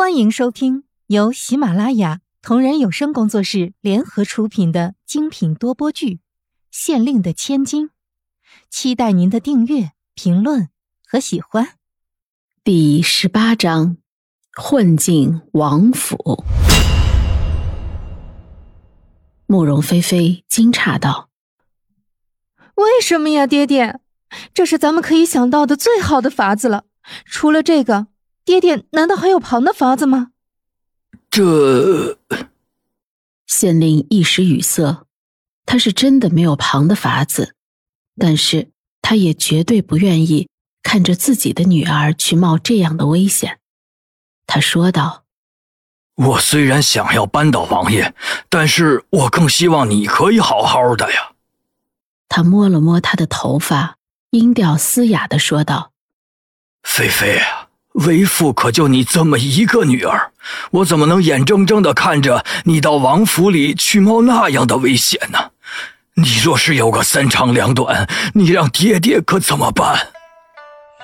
欢迎收听由喜马拉雅同人有声工作室联合出品的精品多播剧《县令的千金》，期待您的订阅、评论和喜欢。第十八章：混进王府。慕容菲菲惊诧道：“为什么呀，爹爹？这是咱们可以想到的最好的法子了。除了这个。”爹爹，难道还有旁的法子吗？这县令一时语塞，他是真的没有旁的法子，但是他也绝对不愿意看着自己的女儿去冒这样的危险。他说道：“我虽然想要扳倒王爷，但是我更希望你可以好好的呀。”他摸了摸她的头发，音调嘶哑的说道：“菲菲啊。”为父可就你这么一个女儿，我怎么能眼睁睁的看着你到王府里去冒那样的危险呢？你若是有个三长两短，你让爹爹可怎么办？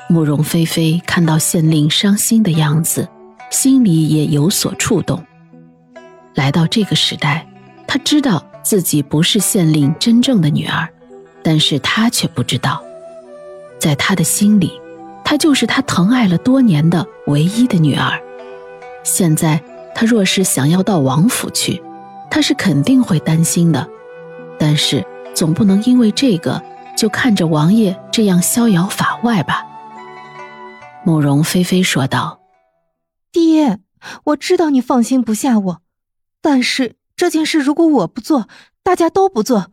慕容菲菲看到县令伤心的样子，心里也有所触动。来到这个时代，她知道自己不是县令真正的女儿，但是她却不知道，在她的心里。她就是他疼爱了多年的唯一的女儿，现在她若是想要到王府去，他是肯定会担心的。但是总不能因为这个就看着王爷这样逍遥法外吧？慕容菲菲说道：“爹，我知道你放心不下我，但是这件事如果我不做，大家都不做，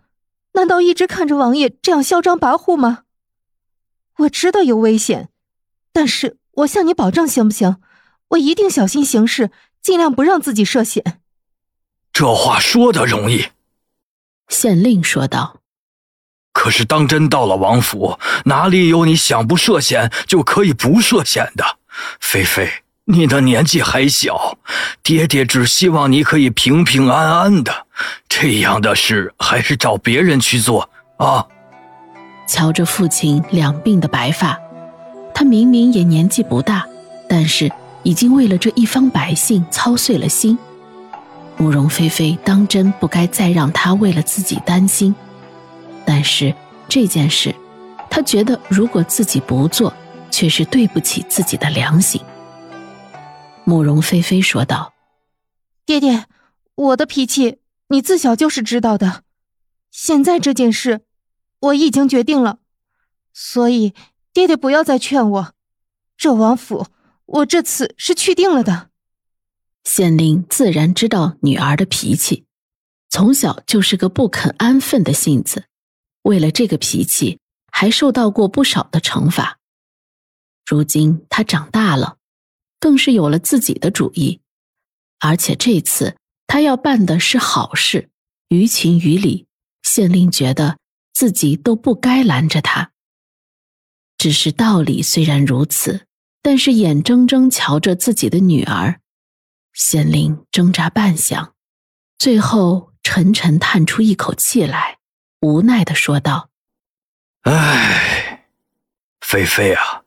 难道一直看着王爷这样嚣张跋扈吗？我知道有危险。”但是我向你保证，行不行？我一定小心行事，尽量不让自己涉险。这话说的容易，县令说道。可是当真到了王府，哪里有你想不涉险就可以不涉险的？菲菲，你的年纪还小，爹爹只希望你可以平平安安的。这样的事还是找别人去做啊。瞧着父亲两鬓的白发。他明明也年纪不大，但是已经为了这一方百姓操碎了心。慕容菲菲当真不该再让他为了自己担心，但是这件事，他觉得如果自己不做，却是对不起自己的良心。慕容菲菲说道：“爹爹，我的脾气你自小就是知道的，现在这件事，我已经决定了，所以。”爹爹，不要再劝我。这王府，我这次是去定了的。县令自然知道女儿的脾气，从小就是个不肯安分的性子，为了这个脾气，还受到过不少的惩罚。如今他长大了，更是有了自己的主意，而且这次他要办的是好事，于情于理，县令觉得自己都不该拦着他。只是道理虽然如此，但是眼睁睁瞧着自己的女儿，县令挣扎半晌，最后沉沉叹出一口气来，无奈的说道：“唉，菲菲啊，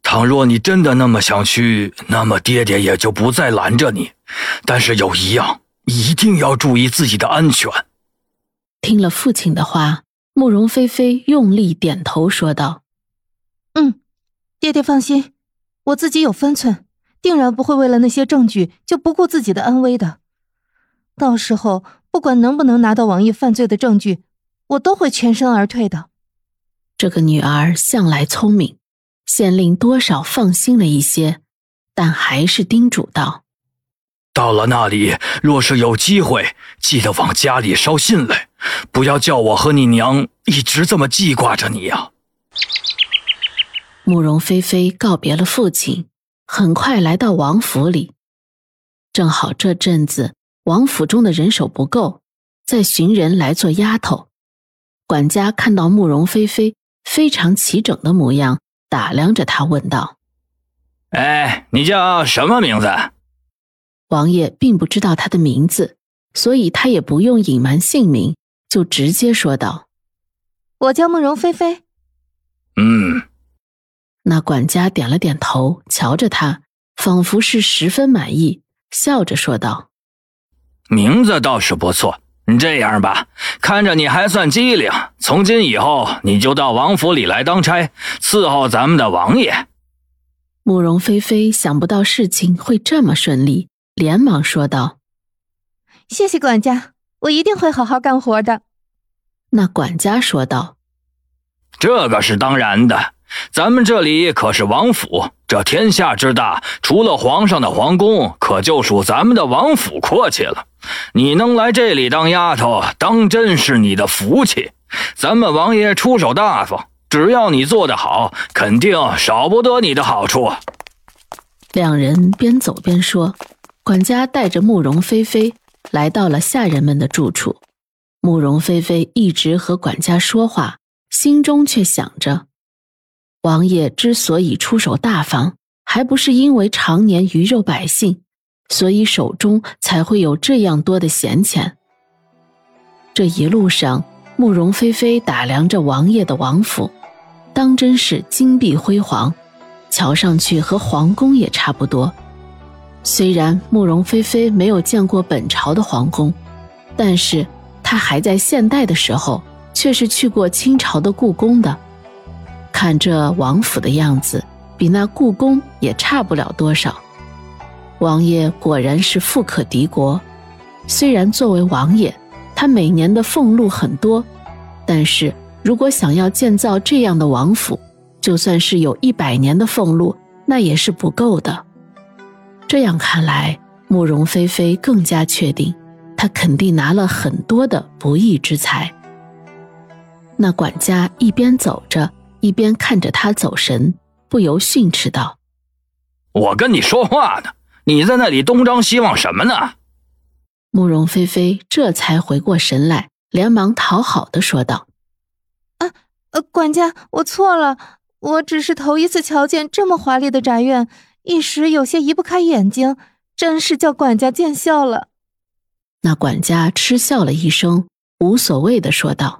倘若你真的那么想去，那么爹爹也就不再拦着你。但是有一样，一定要注意自己的安全。”听了父亲的话，慕容菲菲用力点头说道。嗯，爹爹放心，我自己有分寸，定然不会为了那些证据就不顾自己的安危的。到时候不管能不能拿到王爷犯罪的证据，我都会全身而退的。这个女儿向来聪明，县令多少放心了一些，但还是叮嘱道：“到了那里，若是有机会，记得往家里捎信来，不要叫我和你娘一直这么记挂着你呀。”慕容菲菲告别了父亲，很快来到王府里。正好这阵子王府中的人手不够，在寻人来做丫头。管家看到慕容菲菲非常齐整的模样，打量着她，问道：“哎，你叫什么名字？”王爷并不知道她的名字，所以他也不用隐瞒姓名，就直接说道：“我叫慕容菲菲。”嗯。那管家点了点头，瞧着他，仿佛是十分满意，笑着说道：“名字倒是不错。这样吧，看着你还算机灵，从今以后你就到王府里来当差，伺候咱们的王爷。”慕容菲菲想不到事情会这么顺利，连忙说道：“谢谢管家，我一定会好好干活的。”那管家说道：“这个是当然的。”咱们这里可是王府，这天下之大，除了皇上的皇宫，可就属咱们的王府阔气了。你能来这里当丫头，当真是你的福气。咱们王爷出手大方，只要你做得好，肯定少不得你的好处。两人边走边说，管家带着慕容菲菲来到了下人们的住处。慕容菲菲一直和管家说话，心中却想着。王爷之所以出手大方，还不是因为常年鱼肉百姓，所以手中才会有这样多的闲钱。这一路上，慕容菲菲打量着王爷的王府，当真是金碧辉煌，瞧上去和皇宫也差不多。虽然慕容菲菲没有见过本朝的皇宫，但是她还在现代的时候，却是去过清朝的故宫的。看这王府的样子，比那故宫也差不了多少。王爷果然是富可敌国。虽然作为王爷，他每年的俸禄很多，但是如果想要建造这样的王府，就算是有一百年的俸禄，那也是不够的。这样看来，慕容菲菲更加确定，他肯定拿了很多的不义之财。那管家一边走着。一边看着他走神，不由训斥道：“我跟你说话呢，你在那里东张西望什么呢？”慕容菲菲这才回过神来，连忙讨好的说道：“啊，呃，管家，我错了，我只是头一次瞧见这么华丽的宅院，一时有些移不开眼睛，真是叫管家见笑了。”那管家嗤笑了一声，无所谓的说道。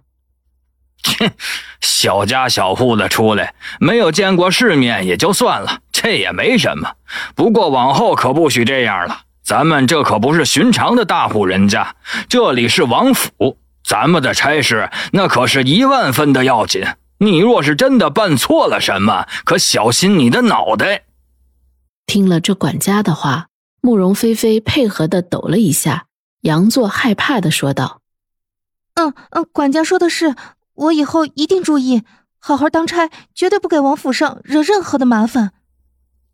切，小家小户的出来，没有见过世面也就算了，这也没什么。不过往后可不许这样了，咱们这可不是寻常的大户人家，这里是王府，咱们的差事那可是一万分的要紧。你若是真的办错了什么，可小心你的脑袋。听了这管家的话，慕容菲菲配合的抖了一下，佯作害怕的说道：“嗯嗯，管家说的是。”我以后一定注意，好好当差，绝对不给王府上惹任何的麻烦。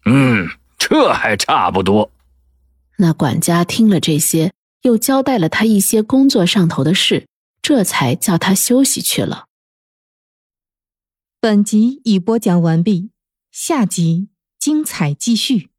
嗯，这还差不多。那管家听了这些，又交代了他一些工作上头的事，这才叫他休息去了。本集已播讲完毕，下集精彩继续。